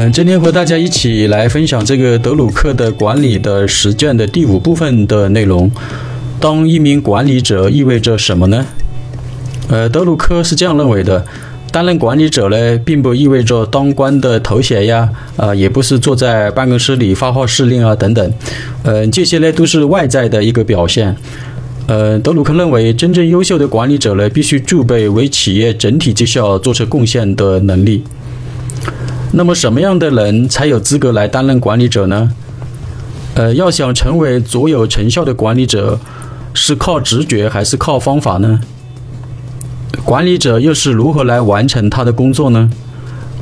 嗯，今天和大家一起来分享这个德鲁克的管理的实践的第五部分的内容。当一名管理者意味着什么呢？呃，德鲁克是这样认为的：担任管理者呢，并不意味着当官的头衔呀，啊，也不是坐在办公室里发号施令啊等等。呃，这些呢都是外在的一个表现。呃，德鲁克认为，真正优秀的管理者呢，必须具备为企业整体绩效做出贡献的能力。那么，什么样的人才有资格来担任管理者呢？呃，要想成为卓有成效的管理者，是靠直觉还是靠方法呢？管理者又是如何来完成他的工作呢？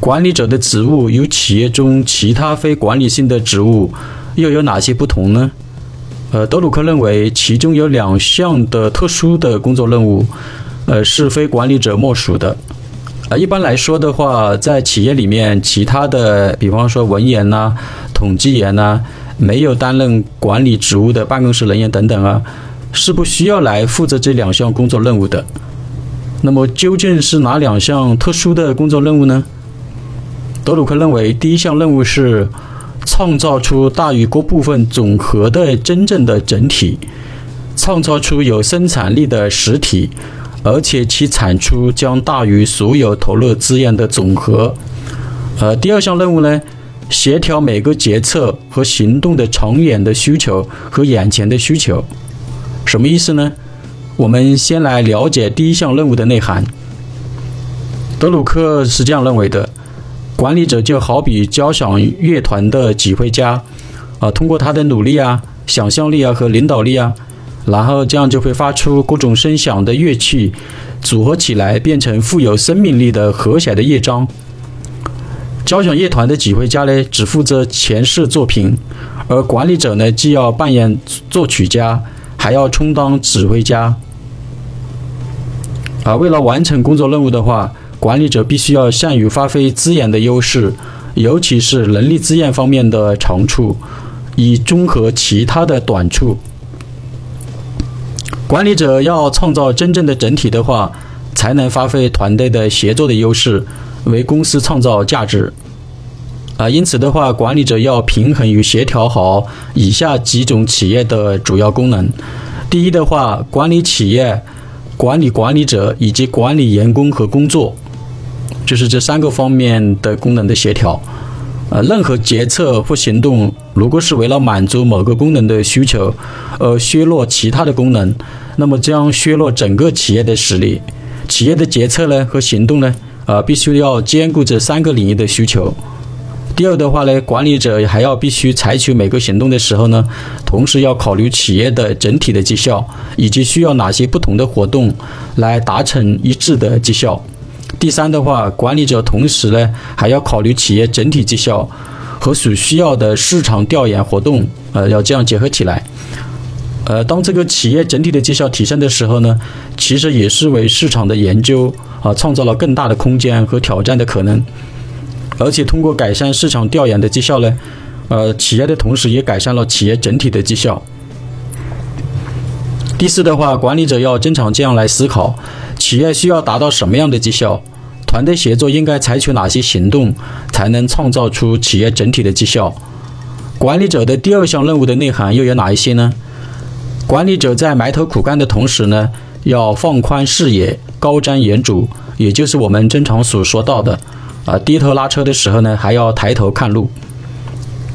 管理者的职务与企业中其他非管理性的职务又有哪些不同呢？呃，德鲁克认为，其中有两项的特殊的工作任务，呃，是非管理者莫属的。呃，一般来说的话，在企业里面，其他的，比方说文员呐、统计员呐，没有担任管理职务的办公室人员等等啊，是不需要来负责这两项工作任务的。那么，究竟是哪两项特殊的工作任务呢？德鲁克认为，第一项任务是。创造出大于各部分总和的真正的整体，创造出有生产力的实体，而且其产出将大于所有投入资源的总和。呃，第二项任务呢，协调每个决策和行动的长远的需求和眼前的需求。什么意思呢？我们先来了解第一项任务的内涵。德鲁克是这样认为的。管理者就好比交响乐团的指挥家，啊，通过他的努力啊、想象力啊和领导力啊，然后这样就会发出各种声响的乐器，组合起来变成富有生命力的和谐的乐章。交响乐团的指挥家呢，只负责诠释作品，而管理者呢，既要扮演作曲家，还要充当指挥家。啊，为了完成工作任务的话。管理者必须要善于发挥资源的优势，尤其是人力资源方面的长处，以综合其他的短处。管理者要创造真正的整体的话，才能发挥团队的协作的优势，为公司创造价值。啊，因此的话，管理者要平衡与协调好以下几种企业的主要功能。第一的话，管理企业、管理管理者以及管理员工和工作。就是这三个方面的功能的协调，呃，任何决策或行动，如果是为了满足某个功能的需求，而削弱其他的功能，那么将削弱整个企业的实力。企业的决策呢和行动呢，呃，必须要兼顾这三个领域的需求。第二的话呢，管理者还要必须采取每个行动的时候呢，同时要考虑企业的整体的绩效，以及需要哪些不同的活动来达成一致的绩效。第三的话，管理者同时呢还要考虑企业整体绩效和所需要的市场调研活动，呃，要这样结合起来。呃，当这个企业整体的绩效提升的时候呢，其实也是为市场的研究啊创造了更大的空间和挑战的可能。而且通过改善市场调研的绩效呢，呃，企业的同时也改善了企业整体的绩效。第四的话，管理者要经常这样来思考。企业需要达到什么样的绩效？团队协作应该采取哪些行动，才能创造出企业整体的绩效？管理者的第二项任务的内涵又有哪一些呢？管理者在埋头苦干的同时呢，要放宽视野，高瞻远瞩，也就是我们经常所说到的，啊，低头拉车的时候呢，还要抬头看路。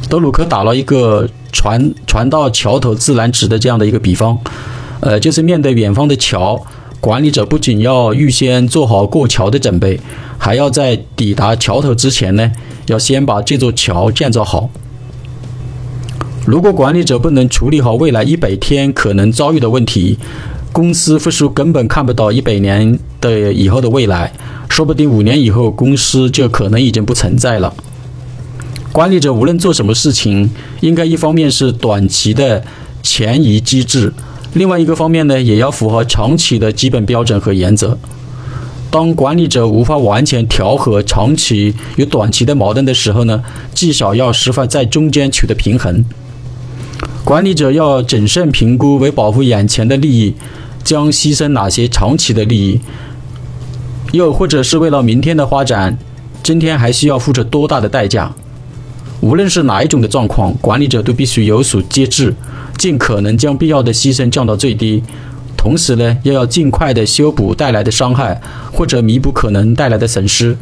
德鲁克打了一个“船船到桥头自然直”的这样的一个比方，呃，就是面对远方的桥。管理者不仅要预先做好过桥的准备，还要在抵达桥头之前呢，要先把这座桥建造好。如果管理者不能处理好未来一百天可能遭遇的问题，公司或许根本看不到一百年的以后的未来，说不定五年以后公司就可能已经不存在了。管理者无论做什么事情，应该一方面是短期的前移机制。另外一个方面呢，也要符合长期的基本标准和原则。当管理者无法完全调和长期与短期的矛盾的时候呢，至少要设法在中间取得平衡。管理者要谨慎评估，为保护眼前的利益，将牺牲哪些长期的利益，又或者是为了明天的发展，今天还需要付出多大的代价？无论是哪一种的状况，管理者都必须有所节制，尽可能将必要的牺牲降到最低。同时呢，又要尽快的修补带来的伤害，或者弥补可能带来的损失。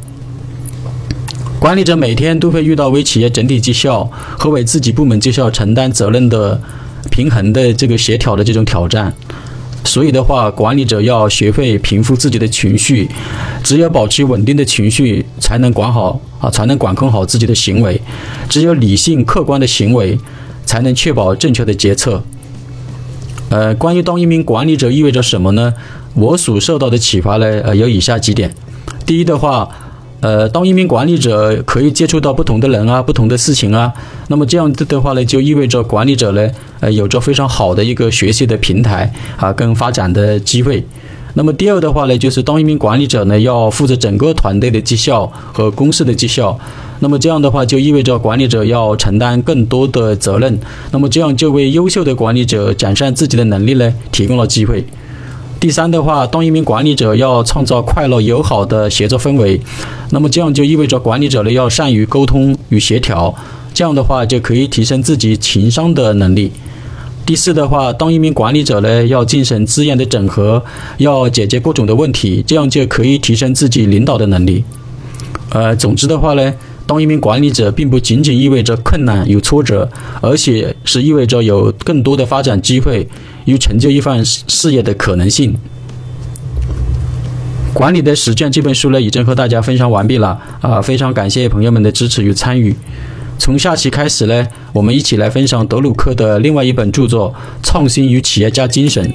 管理者每天都会遇到为企业整体绩效和为自己部门绩效承担责任的平衡的这个协调的这种挑战。所以的话，管理者要学会平复自己的情绪，只有保持稳定的情绪，才能管好啊，才能管控好自己的行为。只有理性客观的行为，才能确保正确的决策。呃，关于当一名管理者意味着什么呢？我所受到的启发呢，呃，有以下几点。第一的话。呃，当一名管理者可以接触到不同的人啊，不同的事情啊，那么这样子的话呢，就意味着管理者呢，呃，有着非常好的一个学习的平台啊，跟发展的机会。那么第二的话呢，就是当一名管理者呢，要负责整个团队的绩效和公司的绩效。那么这样的话，就意味着管理者要承担更多的责任。那么这样就为优秀的管理者展现自己的能力呢，提供了机会。第三的话，当一名管理者要创造快乐友好的协作氛围，那么这样就意味着管理者呢要善于沟通与协调，这样的话就可以提升自己情商的能力。第四的话，当一名管理者呢要进行资源的整合，要解决各种的问题，这样就可以提升自己领导的能力。呃，总之的话呢。当一名管理者，并不仅仅意味着困难有挫折，而且是意味着有更多的发展机会与成就一番事业的可能性。管理的实践这本书呢，已经和大家分享完毕了啊！非常感谢朋友们的支持与参与。从下期开始呢，我们一起来分享德鲁克的另外一本著作《创新与企业家精神》。